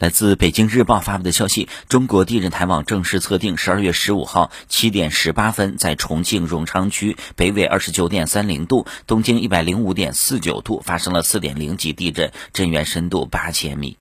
来自北京日报发布的消息中国地震台网正式测定十二月十五号七点十八分在重庆荣昌区北纬二十九点三零度东经一百零五点四九度发生了四点零级地震震源深度八千米。